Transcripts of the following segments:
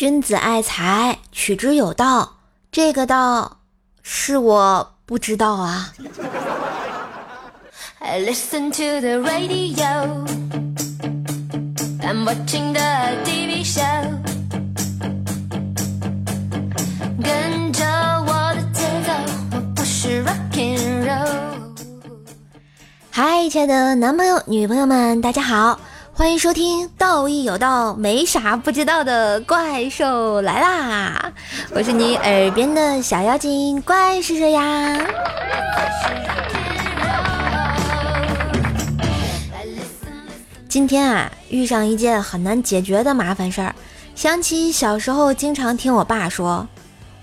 君子爱财，取之有道。这个道是我不知道啊。嗨，亲爱的男朋友、女朋友们，大家好，欢迎收听《道义有道，没啥不知道的怪兽来啦》，我是你耳边的小妖精怪兽兽呀。今天啊，遇上一件很难解决的麻烦事儿，想起小时候经常听我爸说，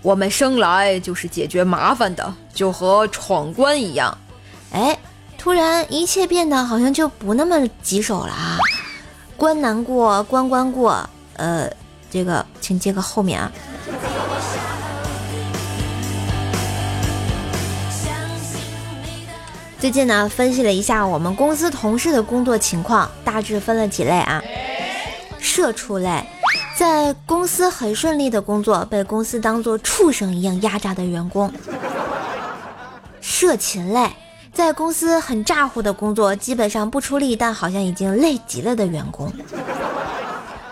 我们生来就是解决麻烦的，就和闯关一样，哎。突然，一切变得好像就不那么棘手了啊！关难过关关过，呃，这个请接个后面啊。最近呢，分析了一下我们公司同事的工作情况，大致分了几类啊：社畜类，在公司很顺利的工作，被公司当做畜生一样压榨的员工；社禽类。在公司很咋呼的工作，基本上不出力，但好像已经累极了的员工；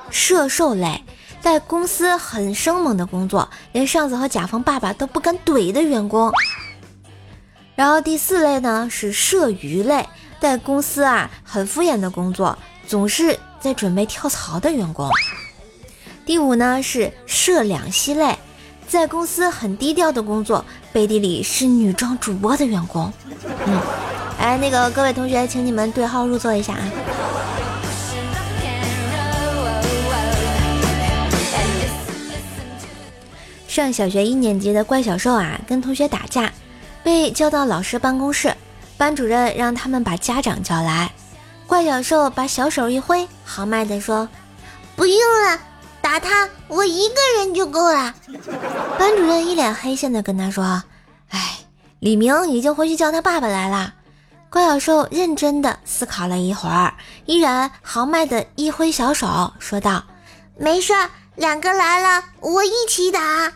射兽类，在公司很生猛的工作，连上司和甲方爸爸都不敢怼的员工。然后第四类呢是射鱼类，在公司啊很敷衍的工作，总是在准备跳槽的员工。第五呢是射两栖类。在公司很低调的工作，背地里是女装主播的员工。嗯，哎，那个各位同学，请你们对号入座一下啊。上小学一年级的怪小兽啊，跟同学打架，被叫到老师办公室，班主任让他们把家长叫来。怪小兽把小手一挥，豪迈地说：“不用。”打他，我一个人就够了。班主任一脸黑线的跟他说：“哎，李明已经回去叫他爸爸来了。”怪小兽认真的思考了一会儿，依然豪迈的一挥小手，说道：“没事，两个来了，我一起打。”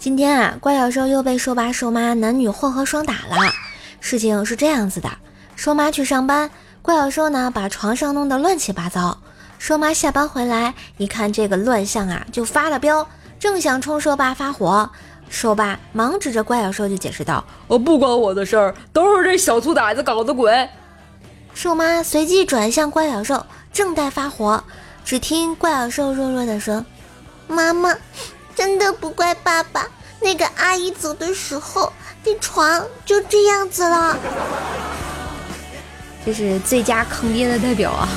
今天啊，怪小兽又被兽爸兽妈男女混合双打了。事情是这样子的，瘦妈去上班，怪小兽呢把床上弄得乱七八糟。瘦妈下班回来一看这个乱象啊，就发了飙，正想冲兽爸发火，兽爸忙指着怪小兽就解释道：“我不关我的事儿，都是这小兔崽子搞的鬼。”兽妈随即转向怪小兽，正待发火，只听怪小兽弱弱的说：“妈妈，真的不怪爸爸，那个阿姨走的时候。”那床就这样子了，这是最佳坑爹的代表啊！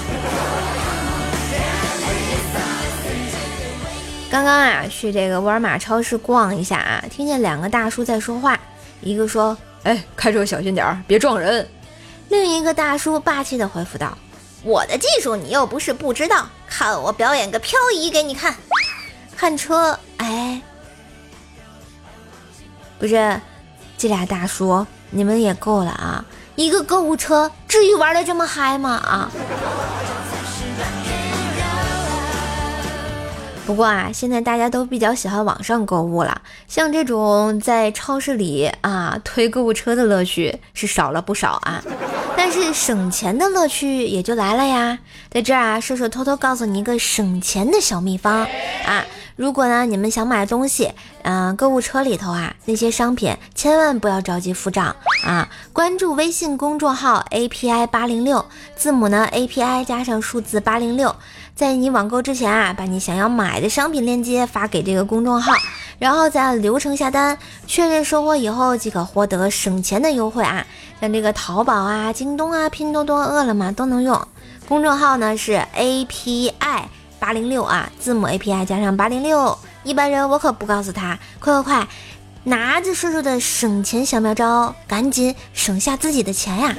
刚刚啊，去这个沃尔玛超市逛一下啊，听见两个大叔在说话，一个说：“哎，开车小心点儿，别撞人。”另一个大叔霸气的回复道：“我的技术你又不是不知道，看我表演个漂移给你看。”看车，哎，不是。这俩大叔，你们也够了啊！一个购物车，至于玩的这么嗨吗？啊！不过啊，现在大家都比较喜欢网上购物了，像这种在超市里啊推购物车的乐趣是少了不少啊。但是省钱的乐趣也就来了呀！在这儿啊，射手偷偷告诉你一个省钱的小秘方啊。如果呢，你们想买东西，嗯，购物车里头啊，那些商品千万不要着急付账啊！关注微信公众号 API 八零六，字母呢 API 加上数字八零六，在你网购之前啊，把你想要买的商品链接发给这个公众号，然后再按流程下单，确认收货以后即可获得省钱的优惠啊！像这个淘宝啊、京东啊、拼多多、饿了么都能用。公众号呢是 API。八零六啊，字母 API 加上八零六，一般人我可不告诉他。快快快，拿着叔叔的省钱小妙招，赶紧省下自己的钱呀！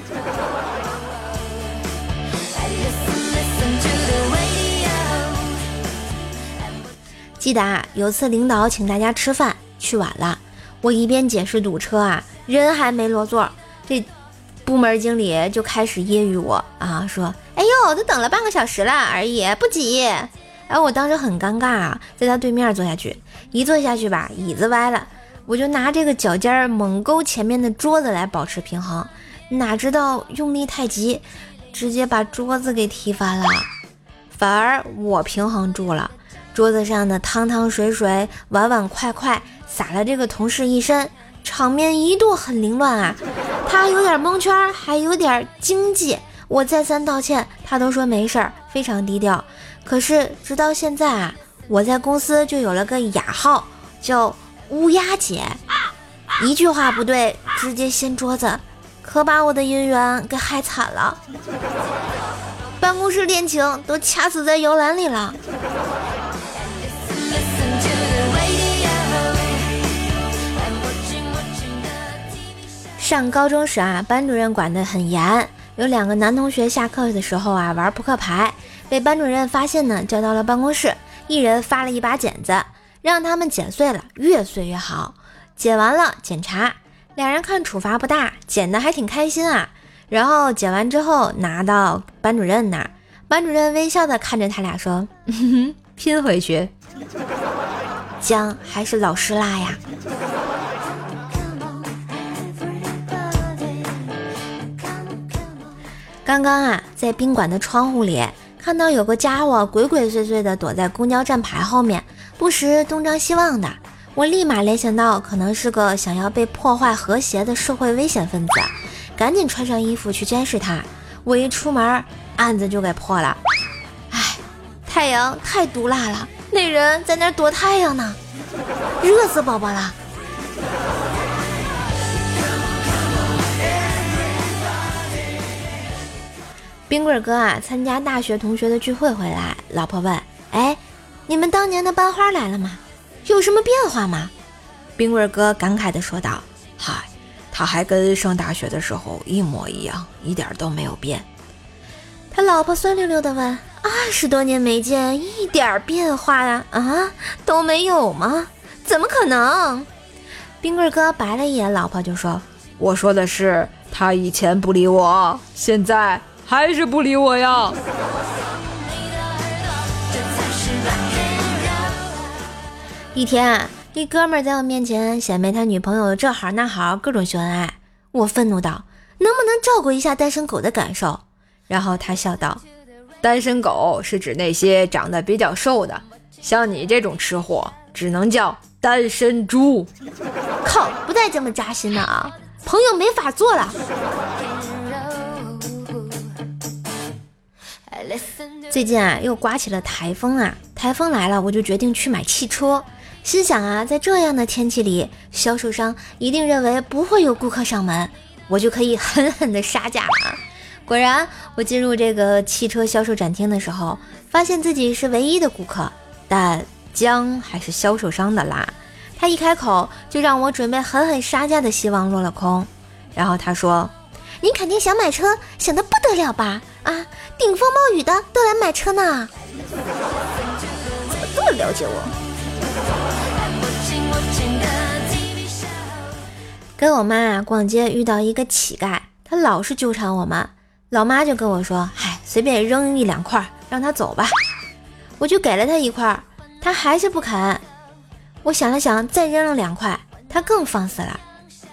记得啊，有次领导请大家吃饭，去晚了，我一边解释堵车啊，人还没落座，这部门经理就开始揶揄我啊，说：“哎呦，都等了半个小时了而已，不急。”哎，我当时很尴尬啊，在他对面坐下去，一坐下去吧，椅子歪了，我就拿这个脚尖猛勾前面的桌子来保持平衡，哪知道用力太急，直接把桌子给踢翻了，反而我平衡住了，桌子上的汤汤水水、碗碗筷筷洒了这个同事一身。场面一度很凌乱啊，他有点蒙圈，还有点经济。我再三道歉，他都说没事儿，非常低调。可是直到现在啊，我在公司就有了个雅号，叫乌鸦姐。一句话不对，直接掀桌子，可把我的姻缘给害惨了。办公室恋情都掐死在摇篮里了。上高中时啊，班主任管得很严。有两个男同学下课的时候啊玩扑克牌，被班主任发现呢，叫到了办公室，一人发了一把剪子，让他们剪碎了，越碎越好。剪完了检查，两人看处罚不大，剪的还挺开心啊。然后剪完之后拿到班主任那儿，班主任微笑的看着他俩说：“拼回去，姜还是老师辣呀。”刚刚啊，在宾馆的窗户里看到有个家伙鬼鬼祟祟的躲在公交站牌后面，不时东张西望的。我立马联想到，可能是个想要被破坏和谐的社会危险分子，赶紧穿上衣服去监视他。我一出门，案子就给破了。唉，太阳太毒辣了，那人在那躲太阳呢，热死宝宝了。冰棍哥啊，参加大学同学的聚会回来，老婆问：“哎，你们当年的班花来了吗？有什么变化吗？”冰棍哥感慨地说道：“嗨，他还跟上大学的时候一模一样，一点都没有变。”他老婆酸溜溜地问：“二十多年没见，一点变化呀？啊，都没有吗？怎么可能？”冰棍哥白了一眼老婆，就说：“我说的是，他以前不理我，现在……”还是不理我呀！一天，一哥们在我面前显摆他女朋友这好那好，各种秀恩爱。我愤怒道：“能不能照顾一下单身狗的感受？”然后他笑道：“单身狗是指那些长得比较瘦的，像你这种吃货，只能叫单身猪。”靠，不带这么扎心的啊！朋友没法做了。最近啊，又刮起了台风啊！台风来了，我就决定去买汽车。心想啊，在这样的天气里，销售商一定认为不会有顾客上门，我就可以狠狠的杀价了。果然，我进入这个汽车销售展厅的时候，发现自己是唯一的顾客，但姜还是销售商的辣。他一开口就让我准备狠狠杀价的希望落了空。然后他说：“你肯定想买车，想得不得了吧？啊！”顶风冒雨的都来买车呢，怎么这么了解我？跟我妈啊逛街遇到一个乞丐，他老是纠缠我们，老妈就跟我说：“嗨，随便扔一两块，让他走吧。”我就给了他一块，他还是不肯。我想了想，再扔了两块，他更放肆了。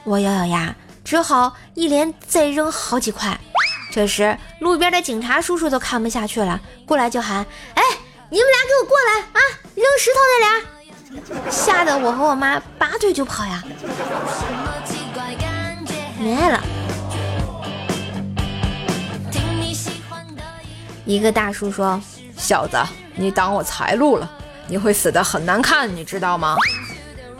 我咬咬牙，只好一连再扔好几块。这时，路边的警察叔叔都看不下去了，过来就喊：“哎，你们俩给我过来啊！扔石头那俩！”吓得我和我妈拔腿就跑呀！没爱了。一个大叔说：“小子，你挡我财路了，你会死的很难看，你知道吗？”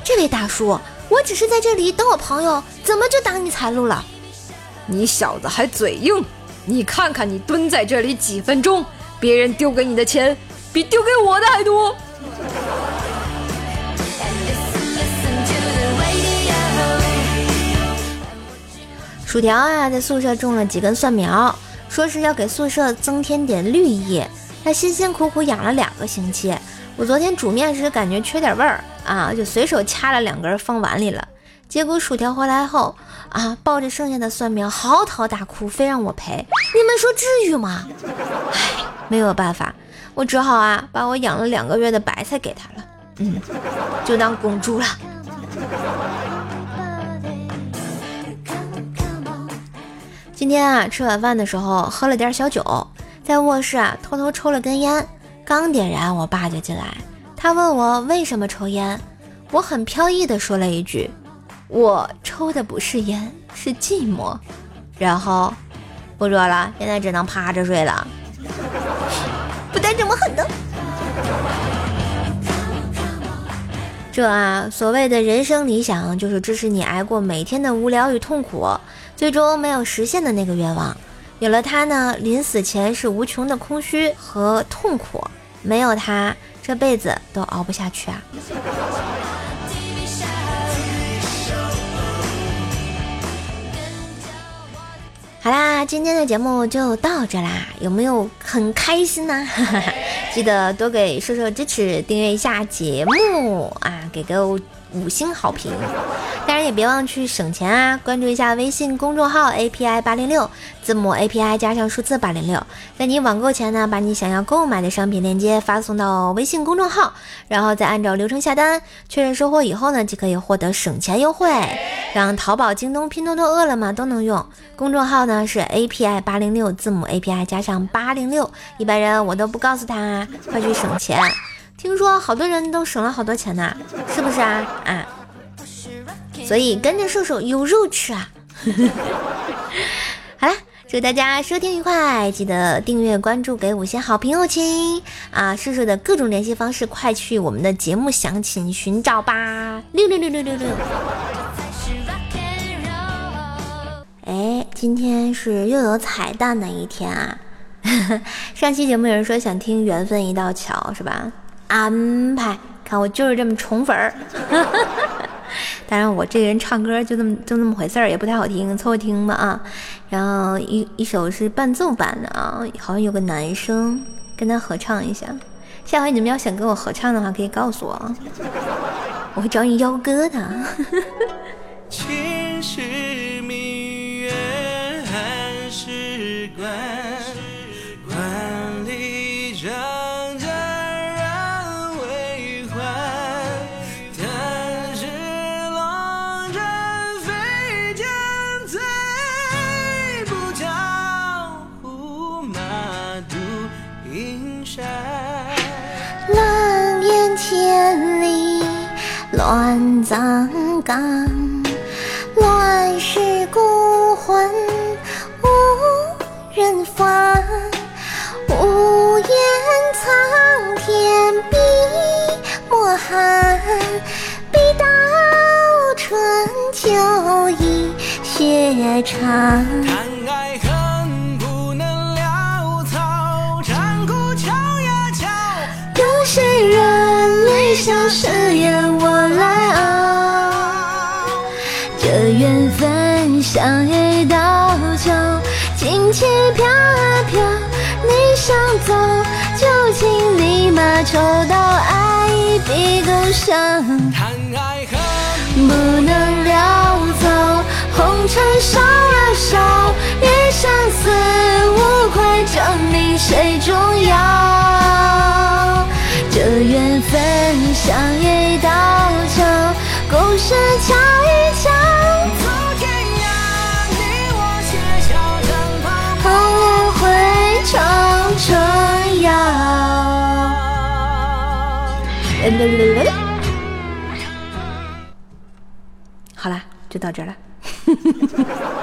这位大叔，我只是在这里等我朋友，怎么就挡你财路了？你小子还嘴硬！你看看，你蹲在这里几分钟，别人丢给你的钱比丢给我的还多。薯条啊，在宿舍种了几根蒜苗，说是要给宿舍增添点绿意。他辛辛苦苦养了两个星期，我昨天煮面时感觉缺点味儿啊，就随手掐了两根放碗里了。结果薯条回来后啊，抱着剩下的蒜苗嚎啕大哭，非让我赔。你们说至于吗？唉，没有办法，我只好啊，把我养了两个月的白菜给他了，嗯，就当公猪了。今天啊，吃晚饭的时候喝了点小酒，在卧室啊偷偷抽了根烟，刚点燃，我爸就进来。他问我为什么抽烟，我很飘逸的说了一句：“我抽的不是烟，是寂寞。”然后不说了，现在只能趴着睡了。不带这么狠的。这啊，所谓的人生理想，就是支持你挨过每天的无聊与痛苦。最终没有实现的那个愿望，有了它呢，临死前是无穷的空虚和痛苦；没有它，这辈子都熬不下去啊！好啦，今天的节目就到这啦，有没有很开心呢？记得多给射手支持，订阅一下节目啊，给个。五星好评，当然也别忘去省钱啊！关注一下微信公众号 API 八零六，字母 API 加上数字八零六，在你网购前呢，把你想要购买的商品链接发送到微信公众号，然后再按照流程下单，确认收货以后呢，就可以获得省钱优惠，让淘宝、京东、拼多多、饿了么都能用。公众号呢是 API 八零六，字母 API 加上八零六，一般人我都不告诉他，快去省钱。听说好多人都省了好多钱呢，是不是啊？啊，所以跟着瘦瘦有肉吃啊！好了，祝大家收听愉快，记得订阅关注，给五星好评哦，亲啊！瘦瘦的各种联系方式，快去我们的节目详情寻找吧！六六六六六六。今天是又有彩蛋的一天啊！上期节目有人说想听《缘分一道桥》，是吧？安排，看我就是这么宠粉儿。当然，我这个人唱歌就这么就那么回事儿，也不太好听，凑合听吧啊。然后一一首是伴奏版的啊，好像有个男生跟他合唱一下。下回你们要想跟我合唱的话，可以告诉我啊，我会找你邀歌的。关万里长征人未还但使龙城飞将在不教胡马度阴山狼烟千里乱葬岗乱世孤魂。人凡，无言苍天笔墨寒，笔到春秋意雪长。看爱恨不能潦草，战鼓敲呀敲，有谁人泪下誓言？立马抽到爱一笔勾销。不能潦草，红尘烧啊烧，一生死无愧，证明谁重要。这缘分像好啦，就到这儿了。